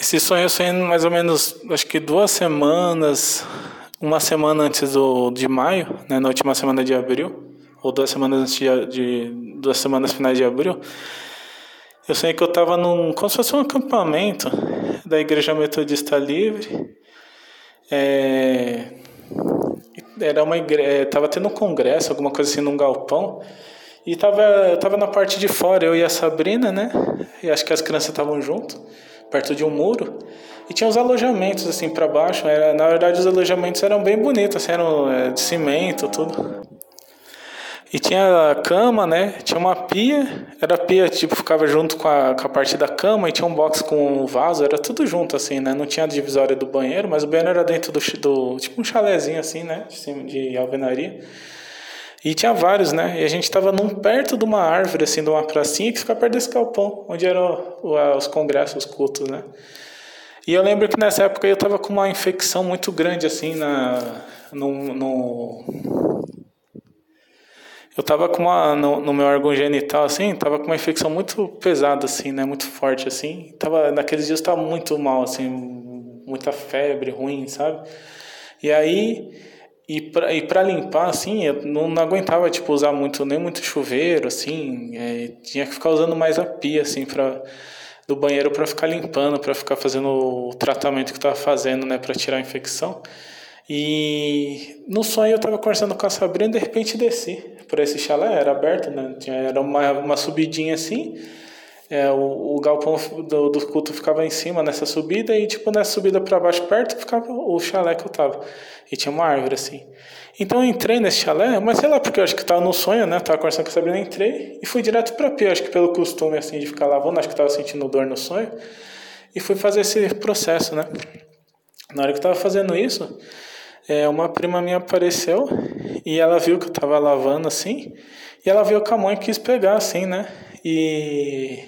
Esse sonho eu sonhei mais ou menos, acho que duas semanas, uma semana antes do, de maio, né, na última semana de abril, ou duas semanas antes de, de duas semanas finais de abril. Eu sonhei que eu estava num, como se fosse um acampamento da Igreja Metodista Livre. É, era uma igreja, tava tendo um congresso, alguma coisa assim, num galpão. E tava, eu tava na parte de fora, eu e a Sabrina, né? E acho que as crianças estavam junto perto de um muro. E tinha os alojamentos assim para baixo. Era, na verdade, os alojamentos eram bem bonitos, assim, eram é, de cimento, tudo. E tinha a cama, né? Tinha uma pia. Era a pia, tipo, ficava junto com a, com a parte da cama. E tinha um box com um vaso. Era tudo junto, assim, né? Não tinha a divisória do banheiro, mas o banheiro era dentro do... do tipo um chalézinho, assim, né? De, de alvenaria. E tinha vários, né? E a gente estava num perto de uma árvore, assim, de uma pracinha que fica perto desse galpão, onde eram os congressos, os cultos, né? E eu lembro que nessa época eu estava com uma infecção muito grande, assim, na, no, no eu estava com uma no, no, meu órgão genital assim, tava com uma infecção muito pesada assim, né, muito forte assim. Tava naqueles dias estava muito mal assim, muita febre, ruim, sabe? E aí e para e para limpar, assim, eu não, não, aguentava, tipo, usar muito, nem muito chuveiro, assim, é, tinha que ficar usando mais a pia, assim, para do banheiro para ficar limpando, para ficar fazendo o tratamento que estava fazendo, né, para tirar a infecção. E no sonho eu estava conversando com a Sabrina, de repente desci por esse chalé, era aberto, né, era uma, uma subidinha assim, é, o, o galpão do, do culto ficava em cima nessa subida e tipo nessa subida para baixo perto ficava o chalé que eu tava. E tinha uma árvore assim. Então eu entrei nesse chalé mas sei lá porque eu acho que tava no sonho né? Tava conversando com a Sabrina entrei e fui direto para pia acho que pelo costume assim de ficar lavando acho que tava sentindo dor no sonho. E fui fazer esse processo né? Na hora que eu tava fazendo isso é, uma prima minha apareceu e ela viu que eu tava lavando assim e ela viu a mãe e quis pegar assim né? E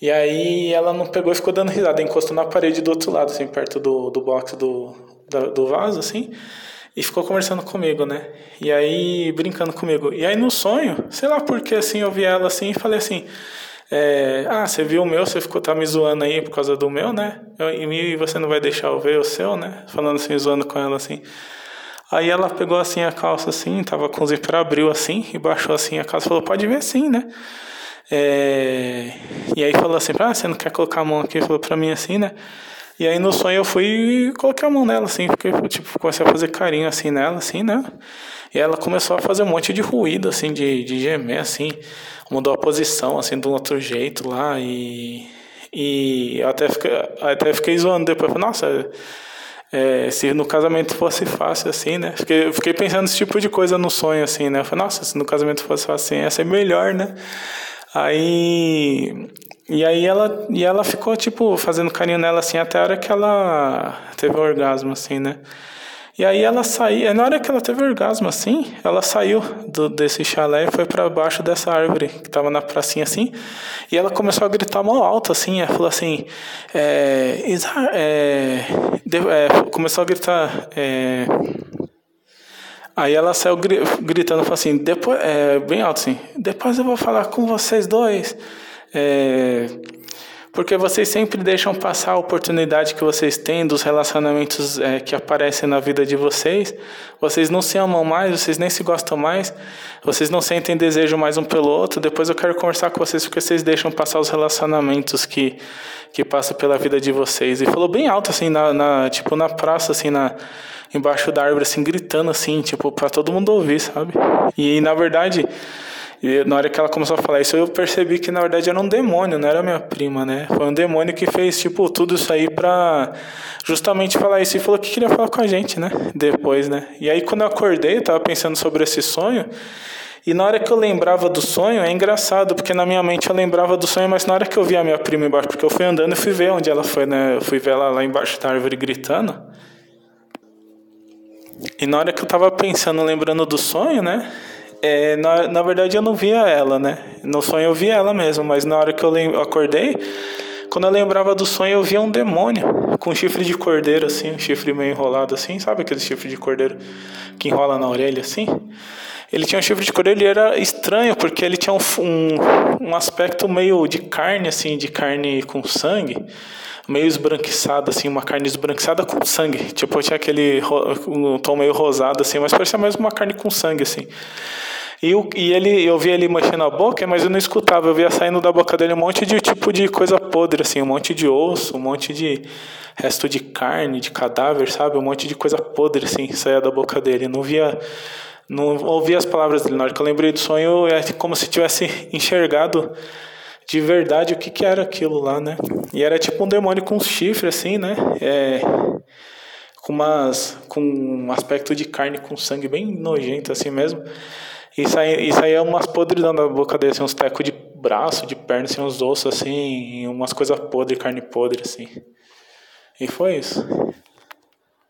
e aí ela não pegou e ficou dando risada, encostou na parede do outro lado, assim, perto do, do box do, do, do vaso, assim, e ficou conversando comigo, né? E aí, brincando comigo. E aí no sonho, sei lá porque, assim, eu vi ela assim e falei assim, é, ah, você viu o meu, você ficou, tá me zoando aí por causa do meu, né? Eu, e você não vai deixar eu ver o seu, né? Falando assim, zoando com ela assim. Aí ela pegou assim a calça assim, tava com o zíper abriu assim, e baixou assim a calça falou, pode ver sim, né? É, e aí falou assim, ah, você não quer colocar a mão aqui? Falou pra mim assim, né? E aí no sonho eu fui e coloquei a mão nela, assim, porque tipo, comecei a fazer carinho assim nela, assim, né? E ela começou a fazer um monte de ruído, assim, de, de gemer, assim, mudou a posição, assim, de um outro jeito lá, e, e até fiquei, até fiquei zoando depois, nossa, é, se no casamento fosse fácil assim, né? Fiquei, fiquei pensando esse tipo de coisa no sonho, assim, né? Eu falei, nossa, se no casamento fosse fácil assim, ia ser melhor, né? Aí e aí ela e ela ficou tipo fazendo carinho nela assim até a hora que ela teve orgasmo assim, né? E aí ela saiu, na hora que ela teve orgasmo assim, ela saiu do, desse chalé e foi para baixo dessa árvore que estava na pracinha assim, e ela começou a gritar mal alto assim, ela falou assim, é, é, é, começou a gritar é, Aí ela saiu gritando, falou assim, depois, é, bem alto assim, depois eu vou falar com vocês dois, é, porque vocês sempre deixam passar a oportunidade que vocês têm dos relacionamentos é, que aparecem na vida de vocês. Vocês não se amam mais, vocês nem se gostam mais, vocês não sentem desejo mais um pelo outro. Depois eu quero conversar com vocês porque vocês deixam passar os relacionamentos que que passam pela vida de vocês. E falou bem alto assim na, na tipo na praça assim na embaixo da árvore, assim, gritando, assim, tipo, para todo mundo ouvir, sabe? E, na verdade, na hora que ela começou a falar isso, eu percebi que, na verdade, era um demônio, não era minha prima, né? Foi um demônio que fez, tipo, tudo isso aí pra justamente falar isso. E falou que queria falar com a gente, né? Depois, né? E aí, quando eu acordei, eu tava pensando sobre esse sonho, e na hora que eu lembrava do sonho, é engraçado, porque na minha mente eu lembrava do sonho, mas na hora que eu vi a minha prima embaixo, porque eu fui andando e fui ver onde ela foi, né? Eu fui ver ela lá embaixo da árvore gritando. E na hora que eu tava pensando, lembrando do sonho, né? É, na, na verdade eu não via ela, né? No sonho eu via ela mesmo, mas na hora que eu, acordei, quando eu lembrava do sonho, eu via um demônio com chifre de cordeiro, assim, um chifre meio enrolado, assim, sabe aquele chifre de cordeiro que enrola na orelha, assim? Ele tinha um chifre de coelho, ele era estranho, porque ele tinha um, um, um aspecto meio de carne, assim, de carne com sangue, meio esbranquiçada, assim, uma carne esbranquiçada com sangue. Tipo, tinha aquele um tom meio rosado, assim, mas parecia mais uma carne com sangue, assim. E, o, e ele, eu via ele mexendo a boca, mas eu não escutava. Eu via saindo da boca dele um monte de tipo de coisa podre, assim, um monte de osso, um monte de resto de carne, de cadáver, sabe? Um monte de coisa podre, assim, saía da boca dele. Eu não via, não ouvia as palavras dele. Na hora que eu lembrei do sonho, é como se tivesse enxergado de verdade o que, que era aquilo lá, né? E era tipo um demônio com chifre, assim, né? É, com umas com um aspecto de carne com sangue bem nojento assim mesmo e saía umas podridão da boca dele, assim, uns tecos de braço, de perna, assim, uns ossos, assim, umas coisas podres, carne podre, assim. E foi isso.